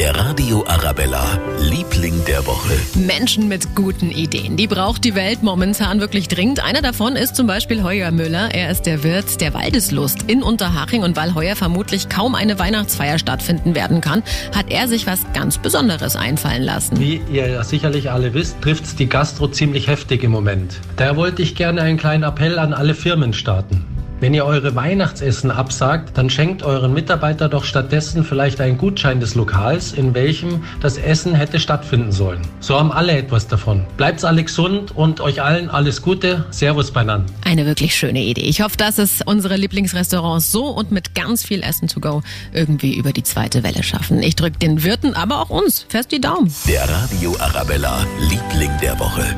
Der Radio Arabella, Liebling der Woche. Menschen mit guten Ideen. Die braucht die Welt momentan wirklich dringend. Einer davon ist zum Beispiel Heuer Müller. Er ist der Wirt der Waldeslust in Unterhaching. Und weil heuer vermutlich kaum eine Weihnachtsfeier stattfinden werden kann, hat er sich was ganz Besonderes einfallen lassen. Wie ihr sicherlich alle wisst, trifft's die Gastro ziemlich heftig im Moment. Daher wollte ich gerne einen kleinen Appell an alle Firmen starten. Wenn ihr eure Weihnachtsessen absagt, dann schenkt euren Mitarbeiter doch stattdessen vielleicht einen Gutschein des Lokals, in welchem das Essen hätte stattfinden sollen. So haben alle etwas davon. Bleibt alle gesund und euch allen alles Gute. Servus beieinander. Eine wirklich schöne Idee. Ich hoffe, dass es unsere Lieblingsrestaurants so und mit ganz viel Essen to go irgendwie über die zweite Welle schaffen. Ich drücke den Wirten, aber auch uns fest die Daumen. Der Radio Arabella, Liebling der Woche.